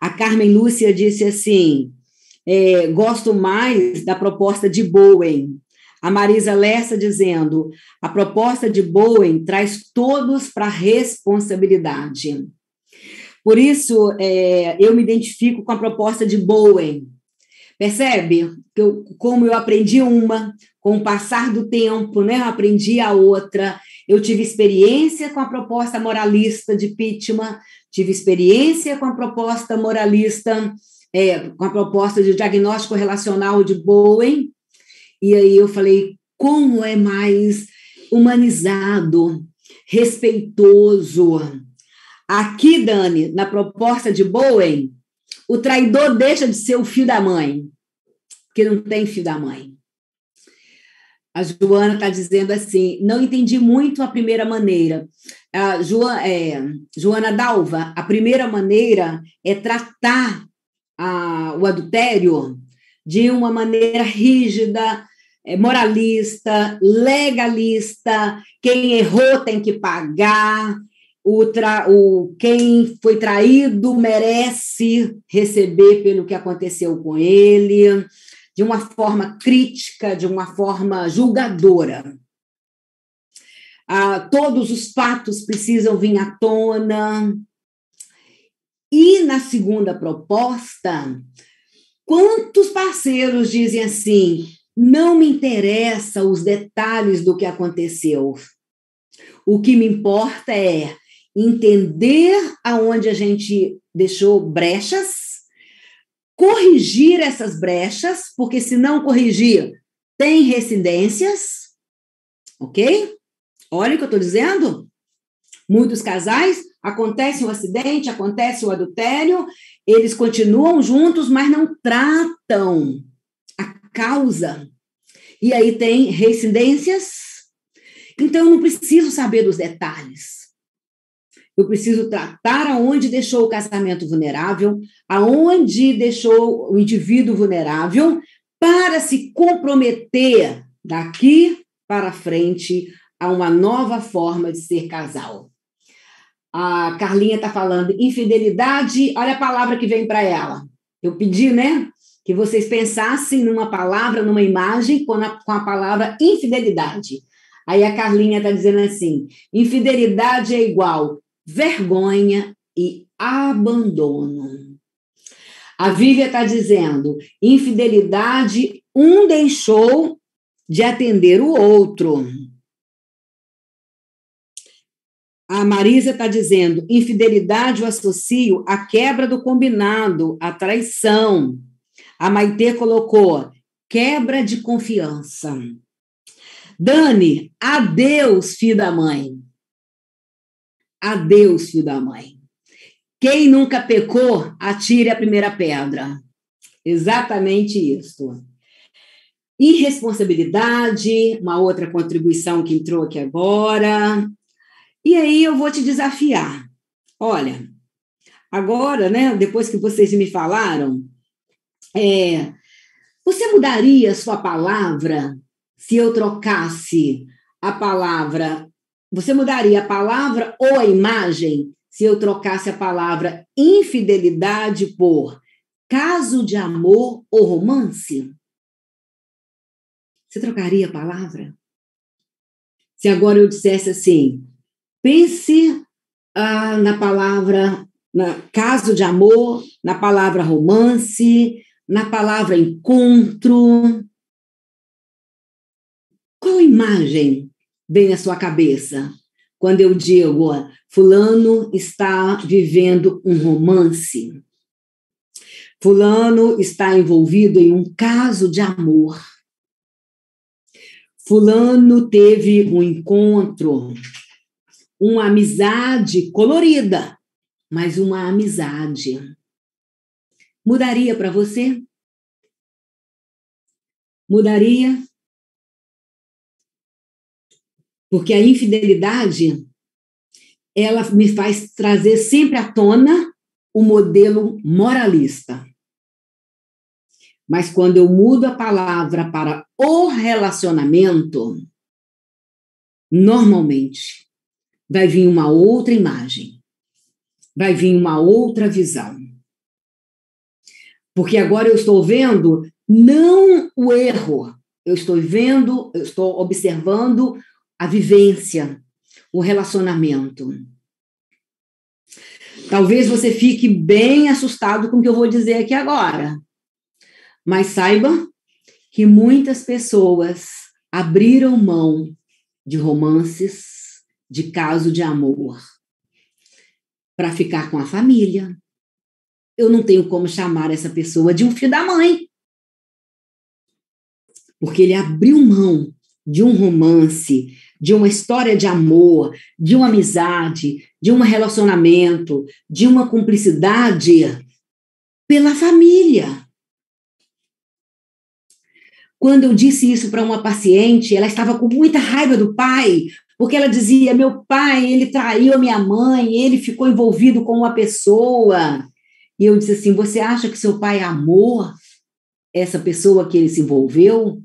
A Carmen Lúcia disse assim: é, gosto mais da proposta de Bowen. A Marisa Lessa dizendo: a proposta de Bowen traz todos para responsabilidade. Por isso, é, eu me identifico com a proposta de Bowen. Percebe? Que eu, como eu aprendi uma, com o passar do tempo, né, eu aprendi a outra. Eu tive experiência com a proposta moralista de Pittman, tive experiência com a proposta moralista, é, com a proposta de diagnóstico relacional de Bowen, e aí eu falei, como é mais humanizado, respeitoso. Aqui, Dani, na proposta de Bowen, o traidor deixa de ser o filho da mãe, porque não tem filho da mãe. A Joana está dizendo assim: não entendi muito a primeira maneira. A Joana, é, Joana Dalva, a primeira maneira é tratar a, o adultério de uma maneira rígida, é, moralista, legalista. Quem errou tem que pagar. O, tra, o quem foi traído merece receber pelo que aconteceu com ele de uma forma crítica, de uma forma julgadora. Ah, todos os fatos precisam vir à tona. E na segunda proposta, quantos parceiros dizem assim: não me interessa os detalhes do que aconteceu. O que me importa é entender aonde a gente deixou brechas corrigir essas brechas, porque se não corrigir, tem residências, ok? Olha o que eu estou dizendo. Muitos casais, acontece um acidente, acontece o um adultério, eles continuam juntos, mas não tratam a causa. E aí tem residências. Então, eu não preciso saber dos detalhes. Eu preciso tratar aonde deixou o casamento vulnerável, aonde deixou o indivíduo vulnerável, para se comprometer daqui para frente a uma nova forma de ser casal. A Carlinha está falando infidelidade, olha a palavra que vem para ela. Eu pedi, né, que vocês pensassem numa palavra, numa imagem com a, com a palavra infidelidade. Aí a Carlinha está dizendo assim: infidelidade é igual vergonha e abandono. A Vívia está dizendo: infidelidade, um deixou de atender o outro. A Marisa está dizendo: infidelidade eu associo à quebra do combinado, à traição. A Maitê colocou: quebra de confiança. Dani, adeus, filho da mãe. Adeus, filho da mãe. Quem nunca pecou, atire a primeira pedra. Exatamente isso. Irresponsabilidade, uma outra contribuição que entrou aqui agora. E aí eu vou te desafiar. Olha, agora, né, depois que vocês me falaram, é, você mudaria sua palavra se eu trocasse a palavra? Você mudaria a palavra ou a imagem se eu trocasse a palavra infidelidade por caso de amor ou romance? Você trocaria a palavra? Se agora eu dissesse assim, pense ah, na palavra na caso de amor, na palavra romance, na palavra encontro. Qual imagem vem à sua cabeça quando eu digo fulano está vivendo um romance? Fulano está envolvido em um caso de amor. Fulano teve um encontro, uma amizade colorida, mas uma amizade. Mudaria para você? Mudaria? Porque a infidelidade ela me faz trazer sempre à tona o modelo moralista. Mas quando eu mudo a palavra para o relacionamento, normalmente vai vir uma outra imagem, vai vir uma outra visão. Porque agora eu estou vendo não o erro, eu estou vendo, eu estou observando a vivência, o relacionamento. Talvez você fique bem assustado com o que eu vou dizer aqui agora. Mas saiba que muitas pessoas abriram mão de romances, de caso de amor, para ficar com a família. Eu não tenho como chamar essa pessoa de um filho da mãe. Porque ele abriu mão de um romance, de uma história de amor, de uma amizade, de um relacionamento, de uma cumplicidade pela família. Quando eu disse isso para uma paciente, ela estava com muita raiva do pai, porque ela dizia: meu pai, ele traiu a minha mãe, ele ficou envolvido com uma pessoa. E eu disse assim: você acha que seu pai amou essa pessoa que ele se envolveu?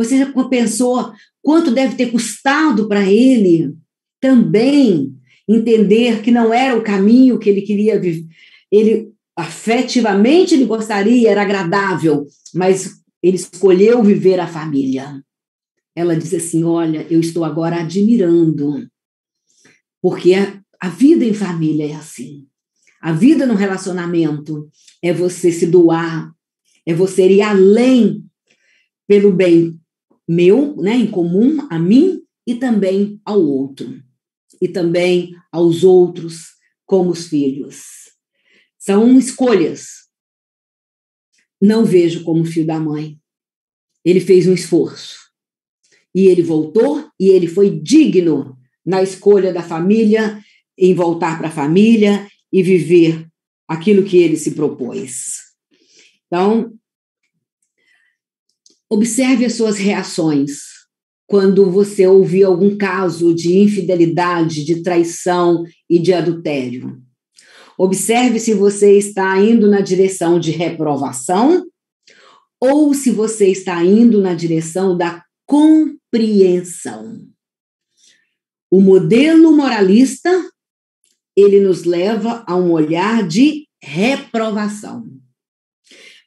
Você já pensou quanto deve ter custado para ele também entender que não era o caminho que ele queria viver? Ele afetivamente ele gostaria, era agradável, mas ele escolheu viver a família. Ela disse assim: Olha, eu estou agora admirando, porque a vida em família é assim. A vida no relacionamento é você se doar, é você ir além pelo bem meu, né, em comum, a mim e também ao outro, e também aos outros, como os filhos. São escolhas não vejo como filho da mãe. Ele fez um esforço. E ele voltou e ele foi digno na escolha da família, em voltar para a família e viver aquilo que ele se propôs. Então, observe as suas reações quando você ouvir algum caso de infidelidade, de traição e de adultério. Observe se você está indo na direção de reprovação ou se você está indo na direção da compreensão. O modelo moralista, ele nos leva a um olhar de reprovação.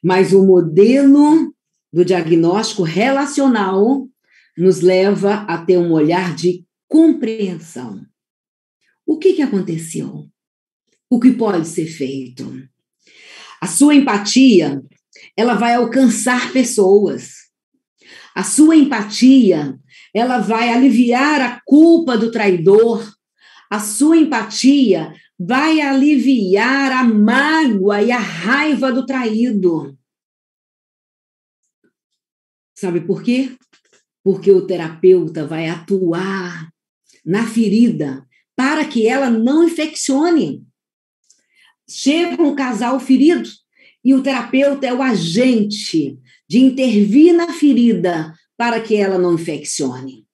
Mas o modelo do diagnóstico relacional nos leva a ter um olhar de compreensão. O que, que aconteceu? o que pode ser feito. A sua empatia, ela vai alcançar pessoas. A sua empatia, ela vai aliviar a culpa do traidor. A sua empatia vai aliviar a mágoa e a raiva do traído. Sabe por quê? Porque o terapeuta vai atuar na ferida para que ela não infeccione. Chega um casal ferido e o terapeuta é o agente de intervir na ferida para que ela não infeccione.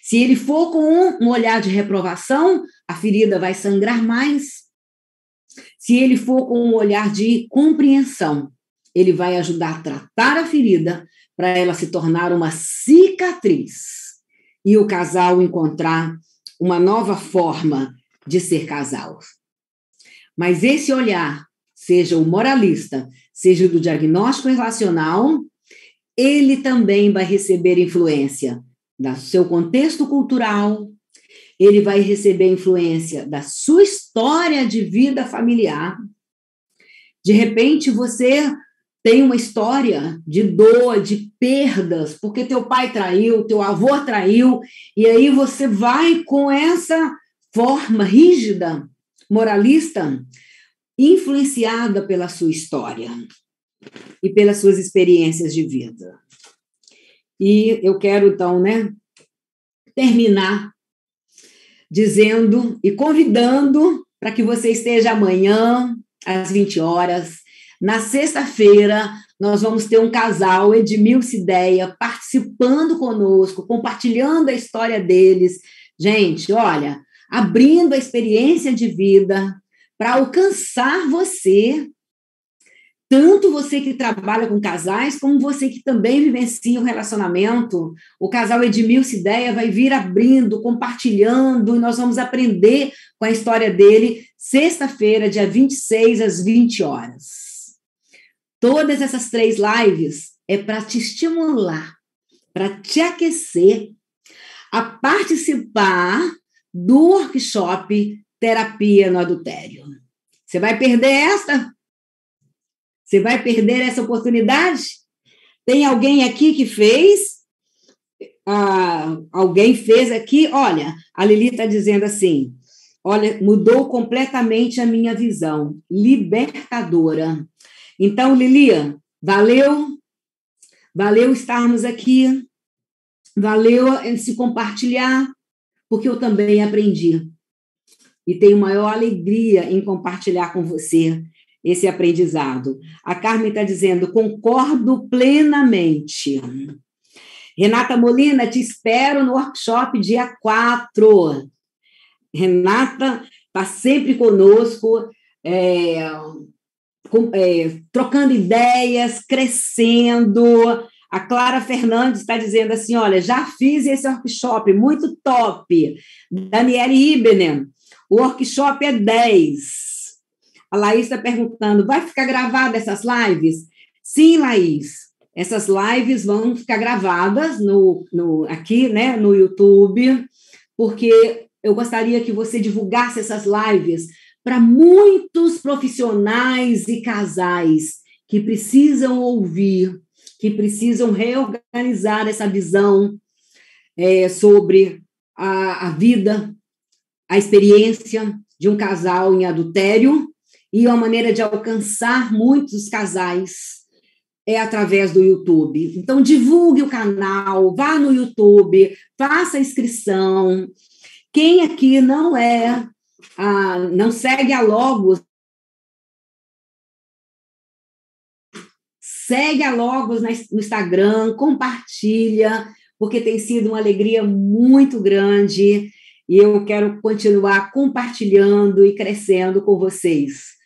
Se ele for com um olhar de reprovação, a ferida vai sangrar mais. Se ele for com um olhar de compreensão, ele vai ajudar a tratar a ferida para ela se tornar uma cicatriz e o casal encontrar uma nova forma de ser casal. Mas esse olhar, seja o moralista, seja do diagnóstico relacional, ele também vai receber influência do seu contexto cultural, ele vai receber influência da sua história de vida familiar. De repente, você tem uma história de dor, de perdas, porque teu pai traiu, teu avô traiu, e aí você vai com essa forma rígida, moralista, influenciada pela sua história e pelas suas experiências de vida. E eu quero então, né, terminar dizendo e convidando para que você esteja amanhã às 20 horas na sexta-feira, nós vamos ter um casal, Edmilce Ideia, participando conosco, compartilhando a história deles. Gente, olha, abrindo a experiência de vida para alcançar você, tanto você que trabalha com casais, como você que também vivencia um relacionamento. O casal Edmilce Ideia vai vir abrindo, compartilhando, e nós vamos aprender com a história dele, sexta-feira, dia 26, às 20 horas. Todas essas três lives é para te estimular, para te aquecer a participar do workshop Terapia no Adultério. Você vai perder esta? Você vai perder essa oportunidade? Tem alguém aqui que fez? Ah, alguém fez aqui? Olha, a Lili está dizendo assim: olha, mudou completamente a minha visão, libertadora. Então, Lilia, valeu, valeu estarmos aqui, valeu se compartilhar, porque eu também aprendi. E tenho maior alegria em compartilhar com você esse aprendizado. A Carmen está dizendo: concordo plenamente. Renata Molina, te espero no workshop dia 4. Renata está sempre conosco. É, é, trocando ideias, crescendo. A Clara Fernandes está dizendo assim: olha, já fiz esse workshop, muito top. Daniele Ibner, o workshop é 10. A Laís está perguntando: vai ficar gravada essas lives? Sim, Laís. Essas lives vão ficar gravadas no, no, aqui, né, no YouTube, porque eu gostaria que você divulgasse essas lives para muitos profissionais e casais que precisam ouvir, que precisam reorganizar essa visão é, sobre a, a vida, a experiência de um casal em adultério e uma maneira de alcançar muitos casais é através do YouTube. Então, divulgue o canal, vá no YouTube, faça a inscrição. Quem aqui não é ah, não segue a Logos, segue a Logos no Instagram, compartilha, porque tem sido uma alegria muito grande e eu quero continuar compartilhando e crescendo com vocês.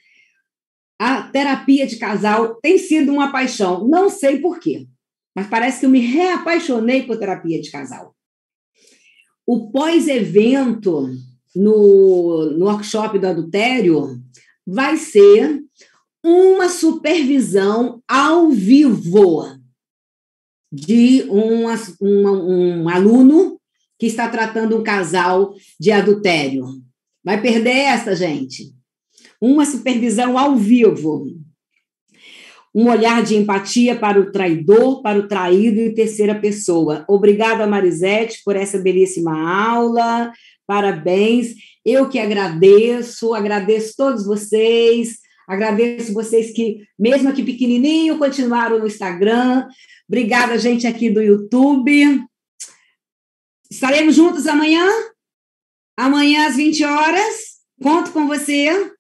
A terapia de casal tem sido uma paixão, não sei por quê, mas parece que eu me reapaixonei por terapia de casal. O pós-evento no, no workshop do adultério vai ser uma supervisão ao vivo de um, um, um aluno que está tratando um casal de adultério. Vai perder essa, gente? Uma supervisão ao vivo. Um olhar de empatia para o traidor, para o traído e terceira pessoa. Obrigada, Marisete, por essa belíssima aula. Parabéns. Eu que agradeço, agradeço todos vocês, Agradeço vocês que, mesmo aqui pequenininho, continuaram no Instagram. Obrigada, gente, aqui do YouTube. Estaremos juntos amanhã? Amanhã às 20 horas. Conto com você,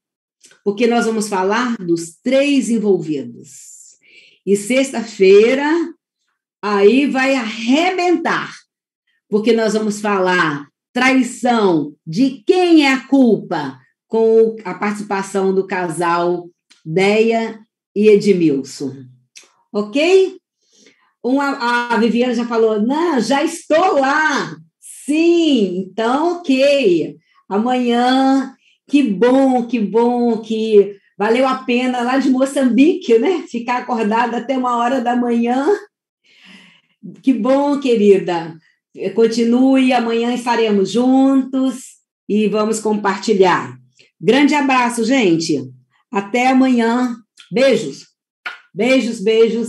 porque nós vamos falar dos três envolvidos. E sexta-feira, aí vai arrebentar, porque nós vamos falar traição, de quem é a culpa, com a participação do casal Deia e Edmilson. Ok? Uma, a Viviana já falou, não, já estou lá. Sim, então ok. Amanhã, que bom, que bom que valeu a pena lá de Moçambique, né? Ficar acordada até uma hora da manhã. Que bom, querida. Continue, amanhã estaremos juntos e vamos compartilhar. Grande abraço, gente. Até amanhã. Beijos. Beijos, beijos.